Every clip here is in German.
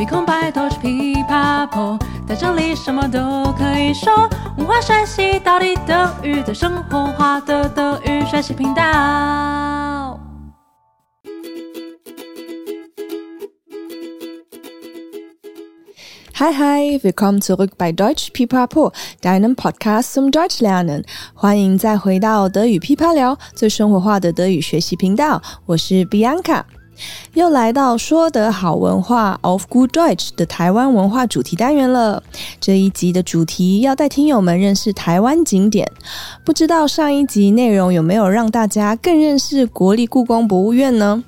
没空拜托去噼啪破，在这里什么都可以说。文化学习到底等于在生活化的德语学习频道。Hi, hi, willkommen zurück bei Deutsch Pipapo, deinem Podcast zum Deutschlernen. 欢迎再回到德语噼啪聊，最生活化的德语学习频道。我是 Bianca，又来到说得好文化 of Good Deutsch 的台湾文化主题单元了。这一集的主题要带听友们认识台湾景点。不知道上一集内容有没有让大家更认识国立故宫博物院呢？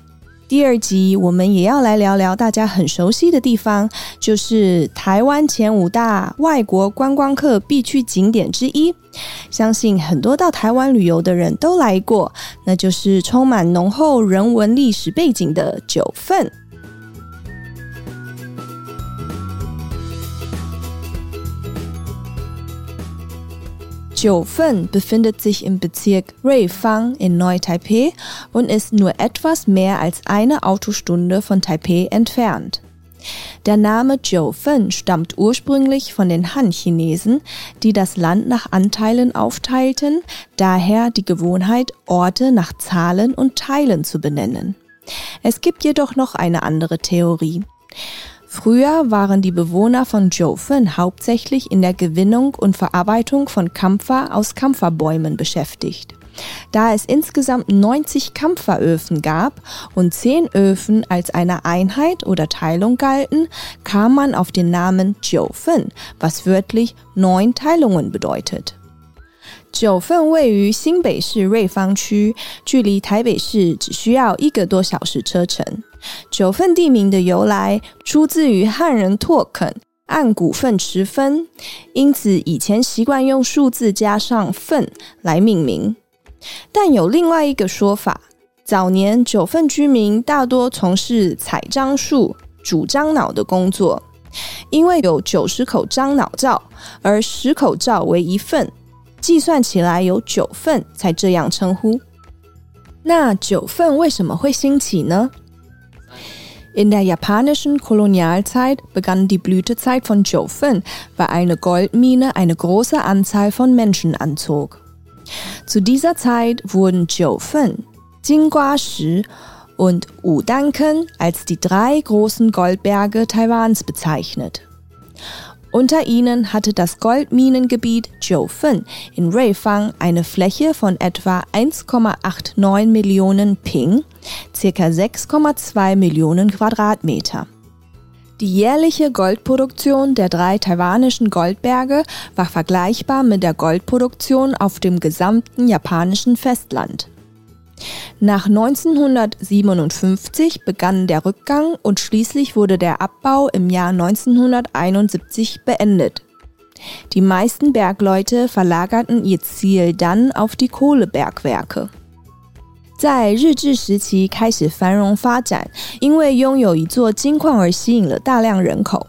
第二集我们也要来聊聊大家很熟悉的地方，就是台湾前五大外国观光客必去景点之一。相信很多到台湾旅游的人都来过，那就是充满浓厚人文历史背景的九份。九份 befindet sich im Bezirk Ruifang in Neu-Taipei und ist nur etwas mehr als eine Autostunde von Taipei entfernt. Der Name Jiufen stammt ursprünglich von den Han-Chinesen, die das Land nach Anteilen aufteilten, daher die Gewohnheit, Orte nach Zahlen und Teilen zu benennen. Es gibt jedoch noch eine andere Theorie. Früher waren die Bewohner von Jiufen hauptsächlich in der Gewinnung und Verarbeitung von Kampfer aus Kampferbäumen beschäftigt. Da es insgesamt 90 Kampferöfen gab und 10 Öfen als eine Einheit oder Teilung galten, kam man auf den Namen Jiufen, was wörtlich neun Teilungen bedeutet. 九份位于新北市瑞芳区，距离台北市只需要一个多小时车程。九份地名的由来出自于汉人拓垦，按股份持分，因此以前习惯用数字加上份来命名。但有另外一个说法，早年九份居民大多从事采樟树、煮樟脑的工作，因为有九十口樟脑灶，而十口灶为一份。计算起来有九份，才这样称呼。那九份为什么会兴起呢？In der japanischen Kolonialzeit begann die Blütezeit von Jiufen, weil eine Goldmine eine große Anzahl von Menschen anzog. Zu dieser Zeit wurden Jiufen, Jingguashi und Udanken als die drei großen Goldberge Taiwans bezeichnet. Unter ihnen hatte das Goldminengebiet Jiufen in Ruifang eine Fläche von etwa 1,89 Millionen Ping, circa 6,2 Millionen Quadratmeter. Die jährliche Goldproduktion der drei taiwanischen Goldberge war vergleichbar mit der Goldproduktion auf dem gesamten japanischen Festland. Nach 1957 begann der Rückgang und schließlich wurde der Abbau im Jahr 1971 beendet. Die meisten Bergleute verlagerten ihr Ziel dann auf die Kohlebergwerke. 在日治时期开始繁荣发展，因为拥有一座金矿而吸引了大量人口。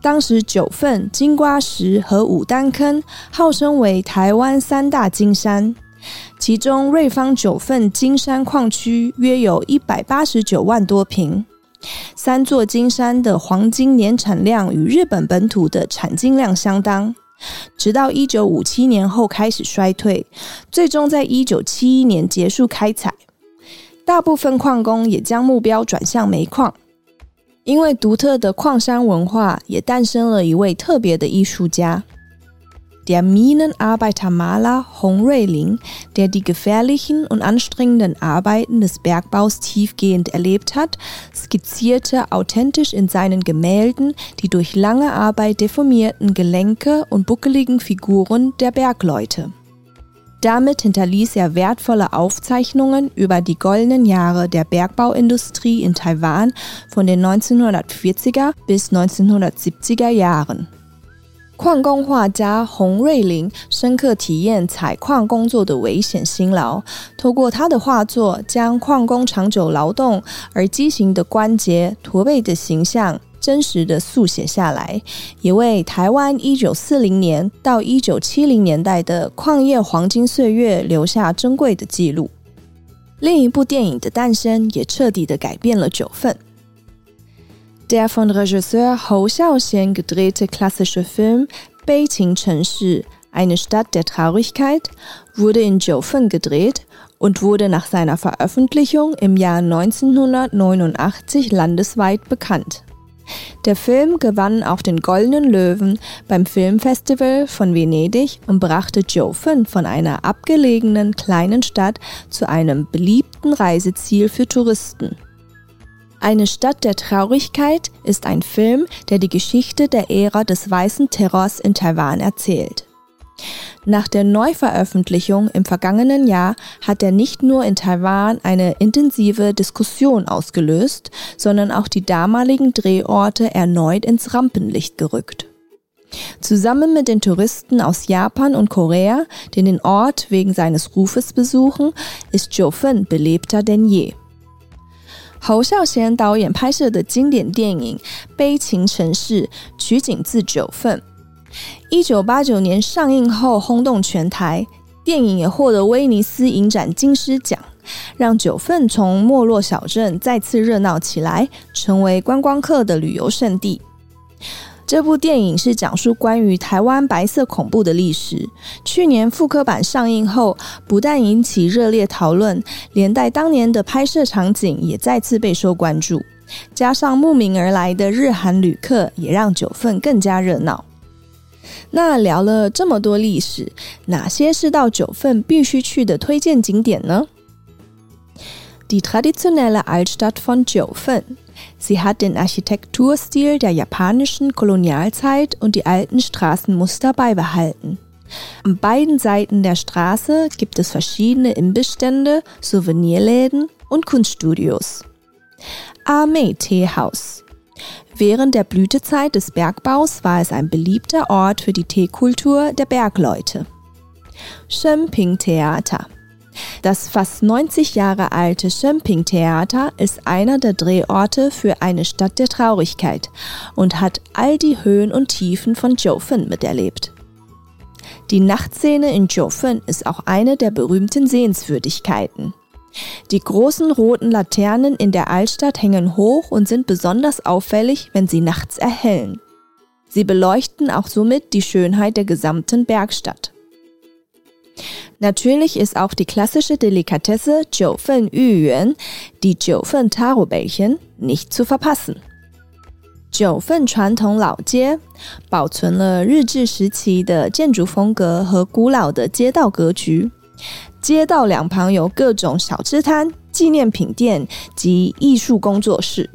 当时九份、金瓜石和武丹坑号称为台湾三大金山。 其中，瑞芳九份金山矿区约有一百八十九万多平。三座金山的黄金年产量与日本本土的产金量相当。直到一九五七年后开始衰退，最终在一九七一年结束开采。大部分矿工也将目标转向煤矿。因为独特的矿山文化，也诞生了一位特别的艺术家。Der Minenarbeitermaler Hong Ruiling, der die gefährlichen und anstrengenden Arbeiten des Bergbaus tiefgehend erlebt hat, skizzierte authentisch in seinen Gemälden die durch lange Arbeit deformierten Gelenke und buckeligen Figuren der Bergleute. Damit hinterließ er wertvolle Aufzeichnungen über die goldenen Jahre der Bergbauindustrie in Taiwan von den 1940er bis 1970er Jahren. 矿工画家洪瑞林深刻体验采矿工作的危险辛劳，透过他的画作，将矿工长久劳动而畸形的关节、驼背的形象真实的速写下来，也为台湾一九四零年到一九七零年代的矿业黄金岁月留下珍贵的记录。另一部电影的诞生，也彻底的改变了九份。Der von Regisseur Hou Xiaoxian gedrehte klassische Film Beiqing Chenshi, eine Stadt der Traurigkeit, wurde in Jiufen gedreht und wurde nach seiner Veröffentlichung im Jahr 1989 landesweit bekannt. Der Film gewann auch den Goldenen Löwen beim Filmfestival von Venedig und brachte Jiufen von einer abgelegenen kleinen Stadt zu einem beliebten Reiseziel für Touristen. Eine Stadt der Traurigkeit ist ein Film, der die Geschichte der Ära des weißen Terrors in Taiwan erzählt. Nach der Neuveröffentlichung im vergangenen Jahr hat er nicht nur in Taiwan eine intensive Diskussion ausgelöst, sondern auch die damaligen Drehorte erneut ins Rampenlicht gerückt. Zusammen mit den Touristen aus Japan und Korea, die den Ort wegen seines Rufes besuchen, ist Jiufen belebter denn je. 侯孝贤导演拍摄的经典电影《悲情城市》取景自九份。一九八九年上映后轰动全台，电影也获得威尼斯影展金狮奖，让九份从没落小镇再次热闹起来，成为观光客的旅游胜地。这部电影是讲述关于台湾白色恐怖的历史。去年复刻版上映后，不但引起热烈讨论，连带当年的拍摄场景也再次备受关注。加上慕名而来的日韩旅客，也让九份更加热闹。那聊了这么多历史，哪些是到九份必须去的推荐景点呢？Die traditionelle Altstadt von Jiufen Sie hat den Architekturstil der japanischen Kolonialzeit und die alten Straßenmuster beibehalten. An beiden Seiten der Straße gibt es verschiedene Imbissstände, Souvenirläden und Kunststudios. Amei Teehaus. Während der Blütezeit des Bergbaus war es ein beliebter Ort für die Teekultur der Bergleute. Shenping Theater. Das fast 90 Jahre alte Schömping Theater ist einer der Drehorte für eine Stadt der Traurigkeit und hat all die Höhen und Tiefen von Jiufen miterlebt. Die Nachtszene in Jiufen ist auch eine der berühmten Sehenswürdigkeiten. Die großen roten Laternen in der Altstadt hängen hoch und sind besonders auffällig, wenn sie nachts erhellen. Sie beleuchten auch somit die Schönheit der gesamten Bergstadt. Natürlich ist auch die klassische Delikatesse Jiufen Yuyuan, die Jiufen Taro-Bällchen, nicht zu verpassen. 九份传统老街保存了日治时期的建筑风格和古老的街道格局。街道两旁有各种小吃摊、纪念品店及艺术工作室。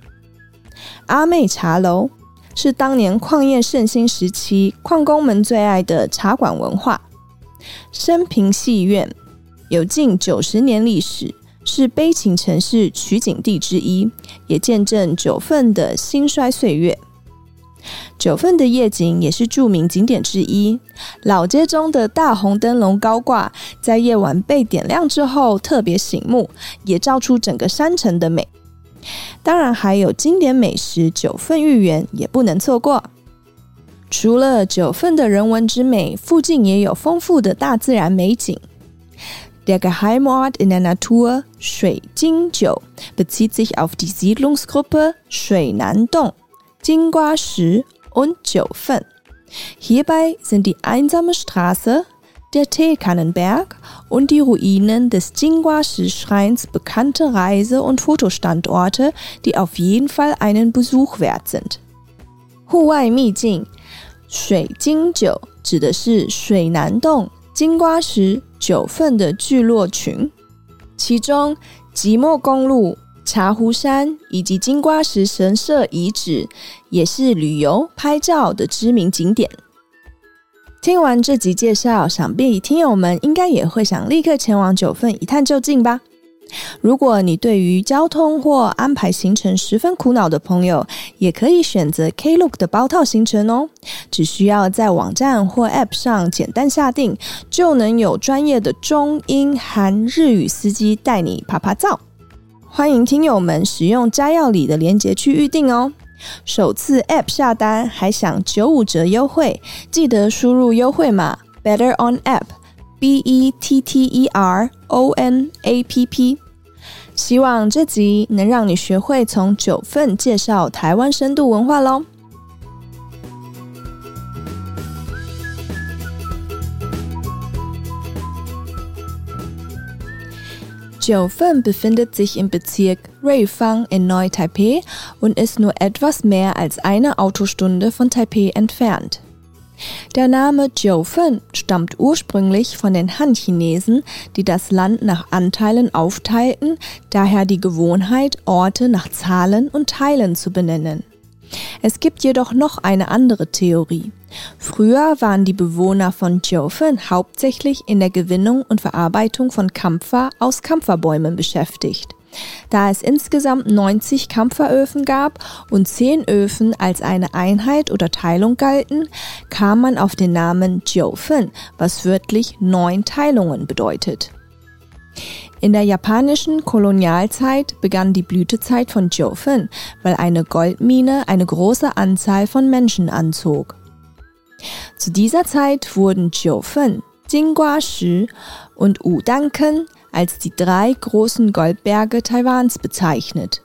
阿妹茶楼是当年矿业盛兴时期矿工们最爱的茶馆文化。升平戏院有近九十年历史，是悲情城市取景地之一，也见证九份的兴衰岁月。九份的夜景也是著名景点之一，老街中的大红灯笼高挂，在夜晚被点亮之后特别醒目，也照出整个山城的美。当然，还有经典美食九份芋圆也不能错过。除了九份的人文之美，附近也有丰富的大自然美景。Der Geheimort in der Natur Shui Jingjiu bezieht sich auf die Siedlungsgruppe Shui Nandong, Jingguashi und Jiufen. Hierbei sind die einsame Straße, der Teekannenberg und die Ruinen des Jingguashi-Schreins bekannte Reise- und Fotostandorte, die auf jeden Fall einen Besuch wert sind. 户外秘境 水晶九指的是水南洞金瓜石九份的聚落群，其中即墨公路、茶壶山以及金瓜石神社遗址也是旅游拍照的知名景点。听完这集介绍，想必听友们应该也会想立刻前往九份一探究竟吧。如果你对于交通或安排行程十分苦恼的朋友，也可以选择 Klook 的包套行程哦。只需要在网站或 App 上简单下定，就能有专业的中英韩日语司机带你爬爬照。欢迎听友们使用摘要里的链接去预定哦。首次 App 下单还享九五折优惠，记得输入优惠码 Better on App。B E T T E R O N A P P， 希望这集能让你学会从九份介绍台湾深度文化喽。Jiufen befindet sich im Bezirk Ruifang in Neu-Taipei und ist nur etwas mehr als eine Autostunde von Taipei entfernt. Der Name Jiufen stammt ursprünglich von den Han-Chinesen, die das Land nach Anteilen aufteilten, daher die Gewohnheit, Orte nach Zahlen und Teilen zu benennen. Es gibt jedoch noch eine andere Theorie. Früher waren die Bewohner von Jiufen hauptsächlich in der Gewinnung und Verarbeitung von Kampfer aus Kampferbäumen beschäftigt. Da es insgesamt 90 Kampferöfen gab und 10 Öfen als eine Einheit oder Teilung galten, kam man auf den Namen Jiufen, was wörtlich neun Teilungen bedeutet. In der japanischen Kolonialzeit begann die Blütezeit von Jiufen, weil eine Goldmine eine große Anzahl von Menschen anzog. Zu dieser Zeit wurden Jiufen, Jingguashi und Udanken als die drei großen Goldberge Taiwans bezeichnet.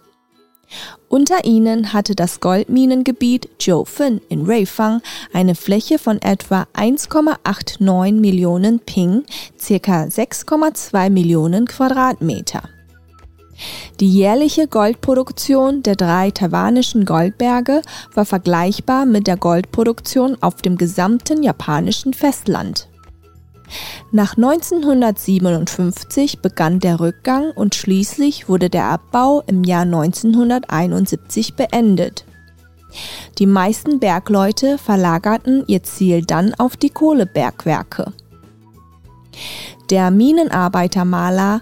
Unter ihnen hatte das Goldminengebiet Jiufen in Ruifang eine Fläche von etwa 1,89 Millionen Ping, circa 6,2 Millionen Quadratmeter. Die jährliche Goldproduktion der drei taiwanischen Goldberge war vergleichbar mit der Goldproduktion auf dem gesamten japanischen Festland. Nach 1957 begann der Rückgang und schließlich wurde der Abbau im Jahr 1971 beendet. Die meisten Bergleute verlagerten ihr Ziel dann auf die Kohlebergwerke. Der Minenarbeitermaler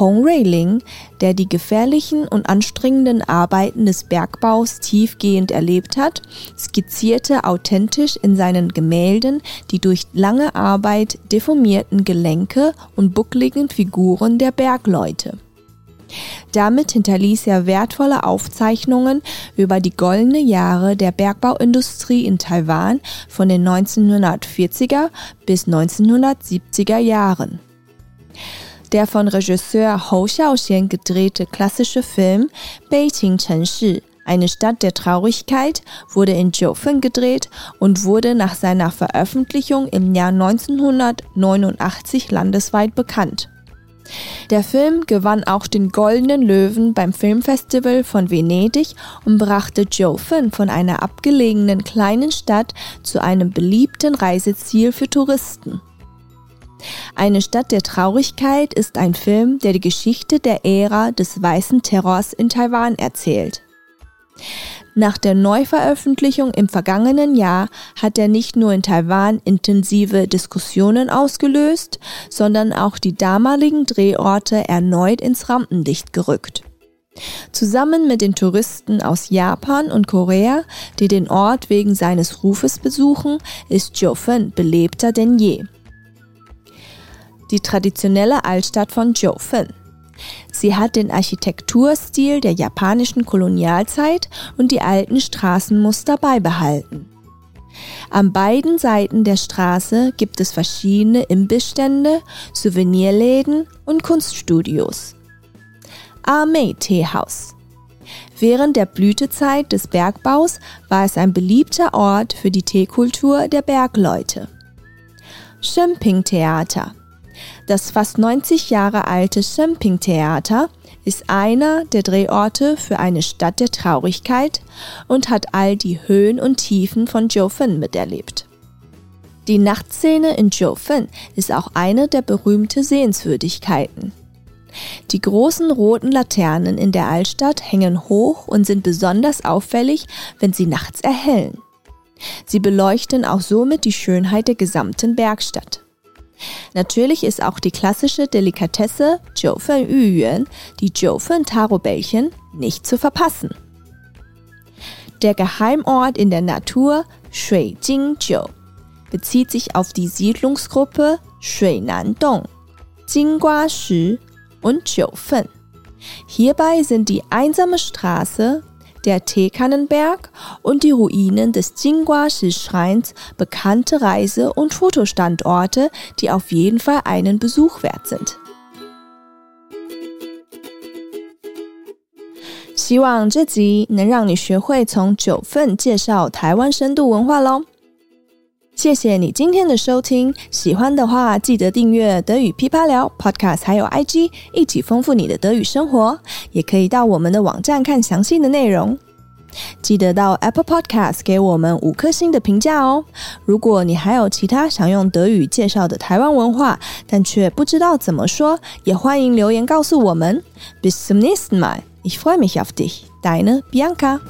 Hong Reiling, der die gefährlichen und anstrengenden Arbeiten des Bergbaus tiefgehend erlebt hat, skizzierte authentisch in seinen Gemälden die durch lange Arbeit deformierten Gelenke und buckligen Figuren der Bergleute. Damit hinterließ er wertvolle Aufzeichnungen über die goldene Jahre der Bergbauindustrie in Taiwan von den 1940er bis 1970er Jahren. Der von Regisseur Hou Xiaoxian gedrehte klassische Film Beijing Chenshi eine Stadt der Traurigkeit wurde in Jiufen gedreht und wurde nach seiner Veröffentlichung im Jahr 1989 landesweit bekannt. Der Film gewann auch den Goldenen Löwen beim Filmfestival von Venedig und brachte Jiufen von einer abgelegenen kleinen Stadt zu einem beliebten Reiseziel für Touristen. Eine Stadt der Traurigkeit ist ein Film, der die Geschichte der Ära des weißen Terrors in Taiwan erzählt. Nach der Neuveröffentlichung im vergangenen Jahr hat er nicht nur in Taiwan intensive Diskussionen ausgelöst, sondern auch die damaligen Drehorte erneut ins Rampenlicht gerückt. Zusammen mit den Touristen aus Japan und Korea, die den Ort wegen seines Rufes besuchen, ist Jiufen belebter denn je die traditionelle Altstadt von Jiufen. Sie hat den Architekturstil der japanischen Kolonialzeit und die alten Straßenmuster beibehalten. An beiden Seiten der Straße gibt es verschiedene Imbissstände, Souvenirläden und Kunststudios. Armee Teehaus. Während der Blütezeit des Bergbaus war es ein beliebter Ort für die Teekultur der Bergleute. Shemping Theater. Das fast 90 Jahre alte Semping Theater ist einer der Drehorte für eine Stadt der Traurigkeit und hat all die Höhen und Tiefen von Jiufen miterlebt. Die Nachtszene in Jiufen ist auch eine der berühmten Sehenswürdigkeiten. Die großen roten Laternen in der Altstadt hängen hoch und sind besonders auffällig, wenn sie nachts erhellen. Sie beleuchten auch somit die Schönheit der gesamten Bergstadt. Natürlich ist auch die klassische Delikatesse Jiufen Yuyuan, die Jiufen Taro-Bällchen, nicht zu verpassen. Der Geheimort in der Natur Shui Jingjiu bezieht sich auf die Siedlungsgruppe Shui Nandong, Jinggua Shi und Jiufen. Hierbei sind die einsame Straße der Teekannenberg und die Ruinen des Jingguashi-Schreins bekannte Reise- und Fotostandorte, die auf jeden Fall einen Besuch wert sind. 希望这集能让你学会从九份介绍台湾深度文化喽。 谢谢你今天的收听，喜欢的话记得订阅德语噼啪聊 Podcast，还有 IG，一起丰富你的德语生活。也可以到我们的网站看详细的内容。记得到 Apple Podcast 给我们五颗星的评价哦。如果你还有其他想用德语介绍的台湾文化，但却不知道怎么说，也欢迎留言告诉我们。Bis zum nächsten Mal. Ich freue mich auf dich. Deine Bianca.